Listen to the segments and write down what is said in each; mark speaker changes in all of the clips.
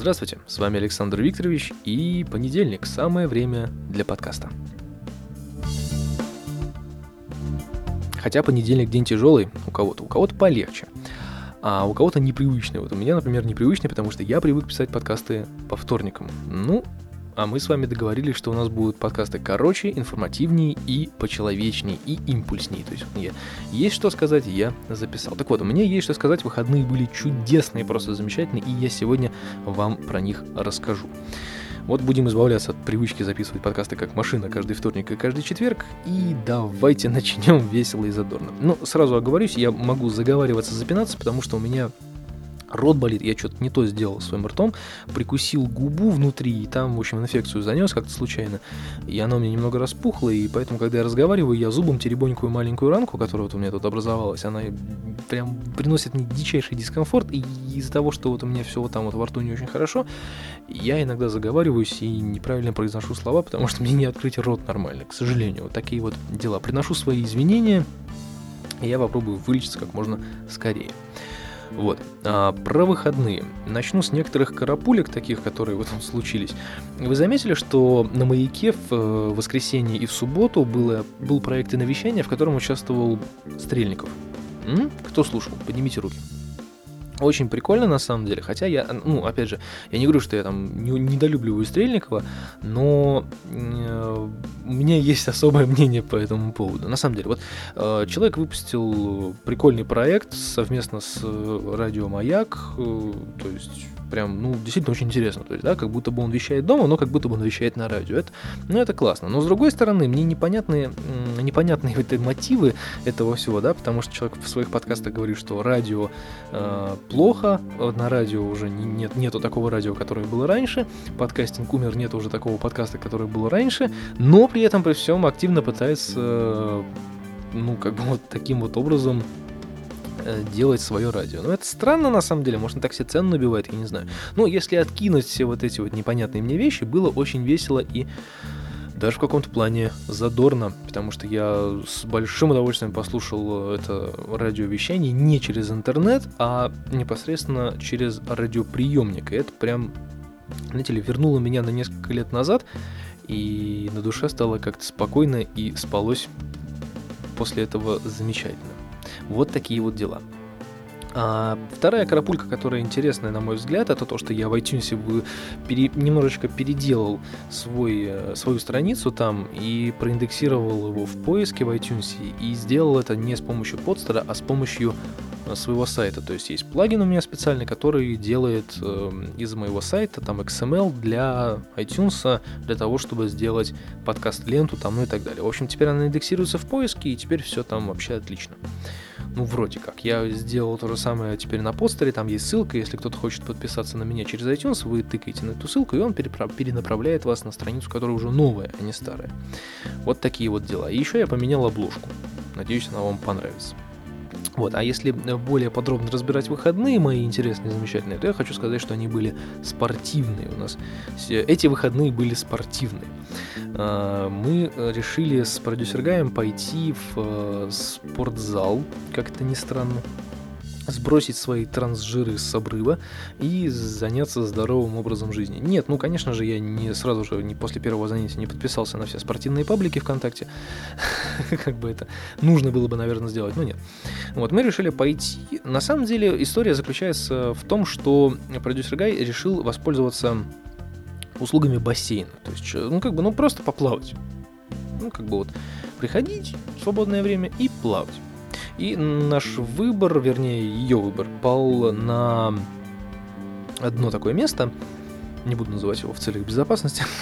Speaker 1: Здравствуйте, с вами Александр Викторович и понедельник, самое время для подкаста. Хотя понедельник день тяжелый у кого-то, у кого-то полегче, а у кого-то непривычный. Вот у меня, например, непривычный, потому что я привык писать подкасты по вторникам. Ну, а мы с вами договорились, что у нас будут подкасты короче, информативнее и почеловечнее, и импульснее. То есть мне есть что сказать, я записал. Так вот, у меня есть что сказать, выходные были чудесные, просто замечательные, и я сегодня вам про них расскажу. Вот будем избавляться от привычки записывать подкасты как машина каждый вторник и каждый четверг. И давайте начнем весело и задорно. Ну, сразу оговорюсь, я могу заговариваться, запинаться, потому что у меня рот болит, я что-то не то сделал своим ртом, прикусил губу внутри, и там, в общем, инфекцию занес как-то случайно, и она у меня немного распухла, и поэтому, когда я разговариваю, я зубом теребонькую маленькую ранку, которая вот у меня тут образовалась, она прям приносит мне дичайший дискомфорт, и из-за того, что вот у меня все вот там вот во рту не очень хорошо, я иногда заговариваюсь и неправильно произношу слова, потому что мне не открыть рот нормально, к сожалению. Вот такие вот дела. Приношу свои извинения, и я попробую вылечиться как можно скорее. Вот. А, про выходные. Начну с некоторых карапулек таких, которые вот случились. Вы заметили, что на «Маяке» в э, воскресенье и в субботу было, был проект навещания, в котором участвовал Стрельников? М? Кто слушал? Поднимите руки. Очень прикольно на самом деле, хотя я, ну, опять же, я не говорю, что я там не, недолюбливаю Стрельникова, но э, у меня есть особое мнение по этому поводу. На самом деле, вот э, человек выпустил прикольный проект совместно с э, радио Маяк, э, то есть прям, ну, действительно очень интересно. То есть, да, как будто бы он вещает дома, но как будто бы он вещает на радио. Это, ну, это классно. Но с другой стороны, мне непонятные, непонятные эти мотивы этого всего, да, потому что человек в своих подкастах говорит, что радио э, плохо, на радио уже не, нет, нету такого радио, которое было раньше, подкастинг умер, нет уже такого подкаста, который был раньше, но при этом при всем активно пытается, э, ну, как бы вот таким вот образом Э, делать свое радио. Но это странно на самом деле, может он так себе цену набивает, я не знаю. Но если откинуть все вот эти вот непонятные мне вещи, было очень весело и даже в каком-то плане задорно, потому что я с большим удовольствием послушал это радиовещание не через интернет, а непосредственно через радиоприемник. И это прям, знаете ли, вернуло меня на несколько лет назад, и на душе стало как-то спокойно и спалось после этого замечательно. Вот такие вот дела. А вторая карапулька, которая интересная, на мой взгляд, это то, что я в iTunes пере, немножечко переделал свой, э, свою страницу там и проиндексировал его в поиске в iTunes и сделал это не с помощью подстера, а с помощью э, своего сайта. То есть есть плагин у меня специальный, который делает э, из моего сайта там XML для iTunes, для того, чтобы сделать подкаст-ленту там, ну и так далее. В общем, теперь она индексируется в поиске, и теперь все там вообще отлично. Ну, вроде как. Я сделал то же самое теперь на постере, там есть ссылка, если кто-то хочет подписаться на меня через iTunes, вы тыкаете на эту ссылку, и он перенаправляет вас на страницу, которая уже новая, а не старая. Вот такие вот дела. И еще я поменял обложку. Надеюсь, она вам понравится. Вот, а если более подробно разбирать выходные мои интересные, замечательные, то я хочу сказать, что они были спортивные у нас. Эти выходные были спортивные. А, мы решили с продюсер Гаем пойти в э, спортзал, как это ни странно сбросить свои трансжиры с обрыва и заняться здоровым образом жизни. Нет, ну, конечно же, я не сразу же, не после первого занятия не подписался на все спортивные паблики ВКонтакте. как бы это нужно было бы, наверное, сделать, но нет. Вот, мы решили пойти. На самом деле, история заключается в том, что продюсер Гай решил воспользоваться услугами бассейна. То есть, ну, как бы, ну, просто поплавать. Ну, как бы вот приходить в свободное время и плавать. И наш выбор, вернее, ее выбор, пал на одно такое место. Не буду называть его в целях безопасности.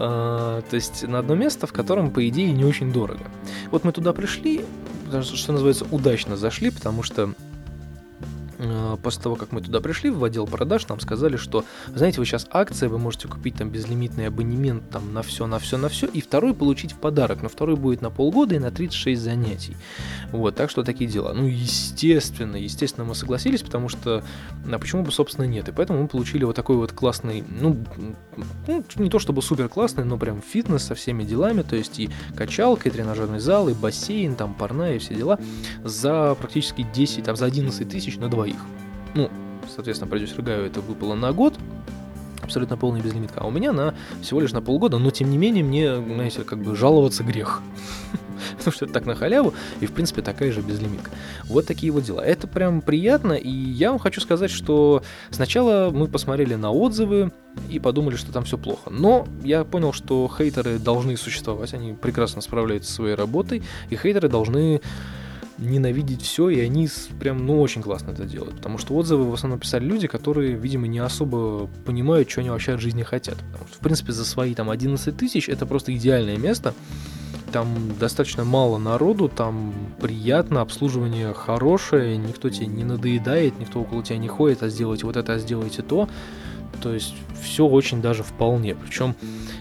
Speaker 1: А, то есть на одно место, в котором, по идее, не очень дорого. Вот мы туда пришли, что называется, удачно зашли, потому что Э, после того, как мы туда пришли, в отдел продаж, нам сказали, что, знаете, вы сейчас акция, вы можете купить там безлимитный абонемент там на все, на все, на все, и второй получить в подарок, но второй будет на полгода и на 36 занятий. Вот, так что такие дела. Ну, естественно, естественно, мы согласились, потому что, а почему бы, собственно, нет, и поэтому мы получили вот такой вот классный, ну, ну не то чтобы супер классный, но прям фитнес со всеми делами, то есть и качалка, и тренажерный зал, и бассейн, там парная и все дела за практически 10, там за 11 тысяч на 2 двоих. Ну, соответственно, продюсер Гаю это выпало на год, абсолютно полный безлимитка, а у меня на всего лишь на полгода, но тем не менее мне, знаете, как бы жаловаться грех. Потому что это так на халяву, и в принципе такая же безлимитка. Вот такие вот дела. Это прям приятно, и я вам хочу сказать, что сначала мы посмотрели на отзывы и подумали, что там все плохо. Но я понял, что хейтеры должны существовать, они прекрасно справляются со своей работой, и хейтеры должны ненавидеть все, и они прям, ну, очень классно это делают. Потому что отзывы в основном писали люди, которые, видимо, не особо понимают, что они вообще от жизни хотят. Потому что, в принципе, за свои там 11 тысяч это просто идеальное место. Там достаточно мало народу, там приятно, обслуживание хорошее, никто тебе не надоедает, никто около тебя не ходит, а сделайте вот это, а сделайте то. То есть все очень даже вполне. Причем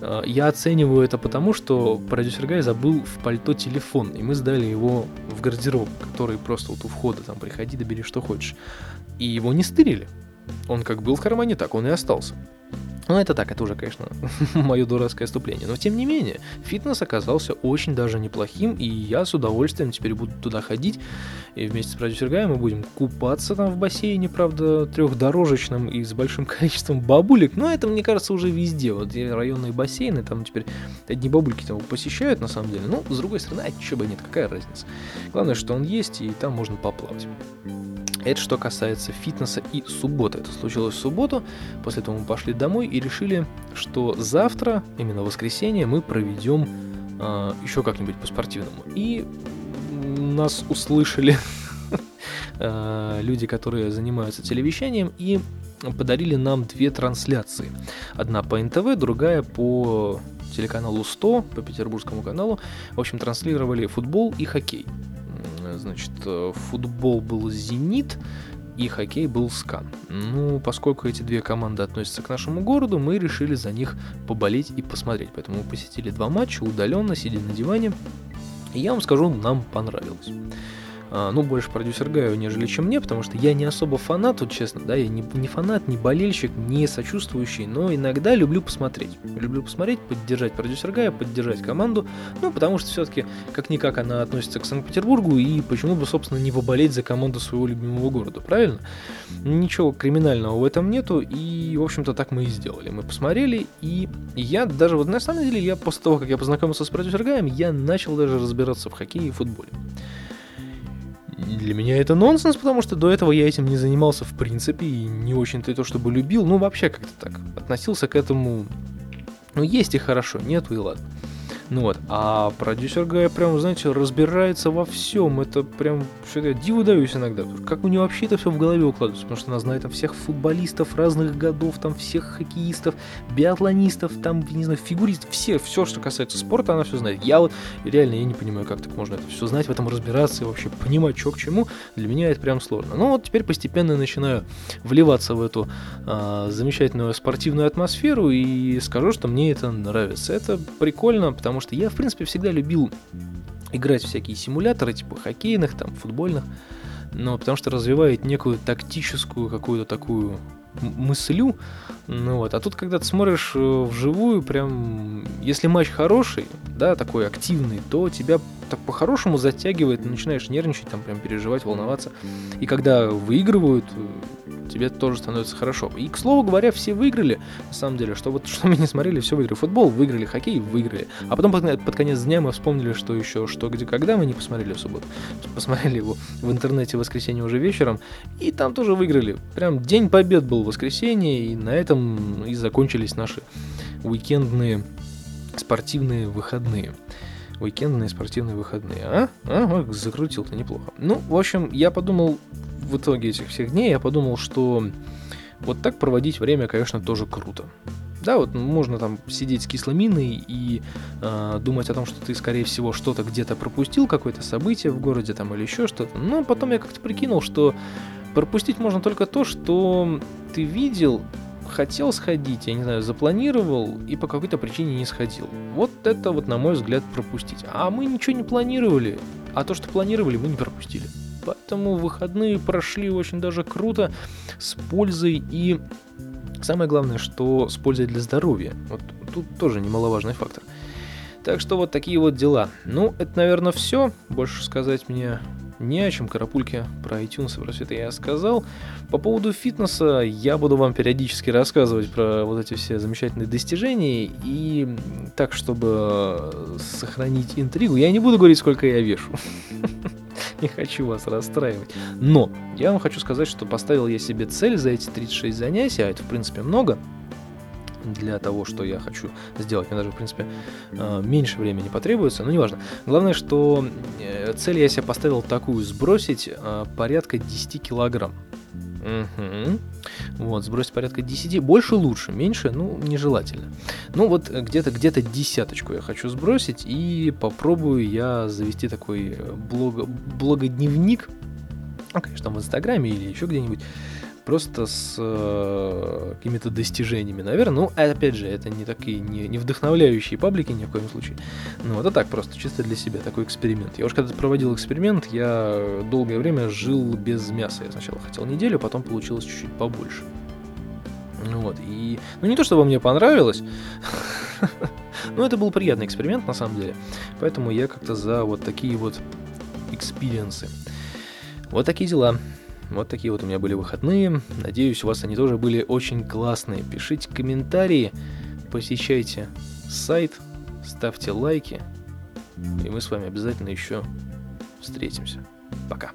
Speaker 1: э, я оцениваю это потому, что продюсер Гай забыл в пальто телефон, и мы сдали его в гардероб, который просто вот у входа, там, приходи, добери, что хочешь. И его не стырили. Он как был в кармане, так он и остался. Ну, это так, это уже, конечно, мое дурацкое отступление. Но, тем не менее, фитнес оказался очень даже неплохим, и я с удовольствием теперь буду туда ходить. И вместе с продюсер Гай мы будем купаться там в бассейне, правда, трехдорожечном и с большим количеством бабулек. Но это, мне кажется, уже везде. Вот районные бассейны, там теперь одни бабульки там посещают, на самом деле. Ну, с другой стороны, а чё бы нет, какая разница. Главное, что он есть, и там можно поплавать. Это что касается фитнеса и субботы. Это случилось в субботу. После этого мы пошли домой и решили, что завтра, именно воскресенье, мы проведем э, а, еще как-нибудь по-спортивному. И нас услышали а, люди, которые занимаются телевещанием, и подарили нам две трансляции. Одна по НТВ, другая по телеканалу 100, по петербургскому каналу. В общем, транслировали футбол и хоккей. Значит, э, футбол был «Зенит», и хоккей был «Скан». Ну, поскольку эти две команды относятся к нашему городу, мы решили за них поболеть и посмотреть. Поэтому мы посетили два матча удаленно, сидя на диване. И я вам скажу, нам понравилось. А, ну, больше продюсер Гаю, нежели чем мне, потому что я не особо фанат, вот честно, да, я не, не фанат, не болельщик, не сочувствующий, но иногда люблю посмотреть. Люблю посмотреть, поддержать продюсер Гая, поддержать команду, ну, потому что все-таки, как-никак, она относится к Санкт-Петербургу, и почему бы, собственно, не поболеть за команду своего любимого города, правильно? Ничего криминального в этом нету, и, в общем-то, так мы и сделали. Мы посмотрели, и я даже, вот на самом деле, я после того, как я познакомился с продюсер Гаем, я начал даже разбираться в хоккее и футболе для меня это нонсенс, потому что до этого я этим не занимался в принципе и не очень-то то, чтобы любил, ну вообще как-то так относился к этому, ну есть и хорошо, нету и ладно. Ну вот, а продюсер Гая прям, знаете, разбирается во всем. Это прям, что я диву даюсь иногда. Как у нее вообще это все в голове укладывается? Потому что она знает там всех футболистов разных годов, там всех хоккеистов, биатлонистов, там, не знаю, фигуристов, все, все, что касается спорта, она все знает. Я вот реально, я не понимаю, как так можно это все знать, в этом разбираться и вообще понимать, что к чему. Для меня это прям сложно. Ну вот теперь постепенно начинаю вливаться в эту а, замечательную спортивную атмосферу и скажу, что мне это нравится. Это прикольно, потому потому что я, в принципе, всегда любил играть всякие симуляторы, типа хоккейных, там, футбольных, но потому что развивает некую тактическую какую-то такую мыслю, ну вот, а тут, когда ты смотришь э, вживую, прям, если матч хороший, да, такой активный, то тебя так по-хорошему затягивает, начинаешь нервничать, там прям переживать, волноваться. И когда выигрывают, тебе тоже становится хорошо. И, к слову говоря, все выиграли, на самом деле, что вот что мы не смотрели, все выиграли. Футбол выиграли, хоккей выиграли. А потом под, под конец дня мы вспомнили, что еще, что, где, когда мы не посмотрели в субботу. Посмотрели его в интернете в воскресенье уже вечером, и там тоже выиграли. Прям день побед был в воскресенье, и на этом и закончились наши уикендные спортивные выходные уикендные спортивные выходные. А? А, закрутил-то неплохо. Ну, в общем, я подумал, в итоге этих всех дней, я подумал, что вот так проводить время, конечно, тоже круто. Да, вот можно там сидеть с кисломиной и э, думать о том, что ты, скорее всего, что-то где-то пропустил, какое-то событие в городе там или еще что-то. Но потом я как-то прикинул, что пропустить можно только то, что ты видел хотел сходить, я не знаю, запланировал и по какой-то причине не сходил. Вот это вот, на мой взгляд, пропустить. А мы ничего не планировали, а то, что планировали, мы не пропустили. Поэтому выходные прошли очень даже круто, с пользой и самое главное, что с пользой для здоровья. Вот тут тоже немаловажный фактор. Так что вот такие вот дела. Ну, это, наверное, все. Больше сказать мне не о чем, карапульки про iTunes и про все это я сказал. По поводу фитнеса я буду вам периодически рассказывать про вот эти все замечательные достижения. И так, чтобы сохранить интригу, я не буду говорить, сколько я вешу. Не хочу вас расстраивать. Но я вам хочу сказать, что поставил я себе цель за эти 36 занятий, а это, в принципе, много для того, что я хочу сделать. Мне даже, в принципе, э, меньше времени потребуется, но неважно. Главное, что э, цель я себе поставил такую, сбросить э, порядка 10 килограмм. Угу. Вот, сбросить порядка 10. Больше лучше, меньше, ну, нежелательно. Ну, вот где-то где-то десяточку я хочу сбросить, и попробую я завести такой блог, блогодневник, ну, конечно, там в Инстаграме или еще где-нибудь, просто с э, какими-то достижениями, наверное. Ну, опять же, это не такие, не, не вдохновляющие паблики ни в коем случае. Ну, это так просто, чисто для себя, такой эксперимент. Я уж когда проводил эксперимент, я долгое время жил без мяса. Я сначала хотел неделю, потом получилось чуть-чуть побольше. Ну вот, и... Ну, не то, чтобы мне понравилось, но это был приятный эксперимент, на самом деле. Поэтому я как-то за вот такие вот experience ы. Вот такие дела. Вот такие вот у меня были выходные. Надеюсь, у вас они тоже были очень классные. Пишите комментарии, посещайте сайт, ставьте лайки. И мы с вами обязательно еще встретимся. Пока.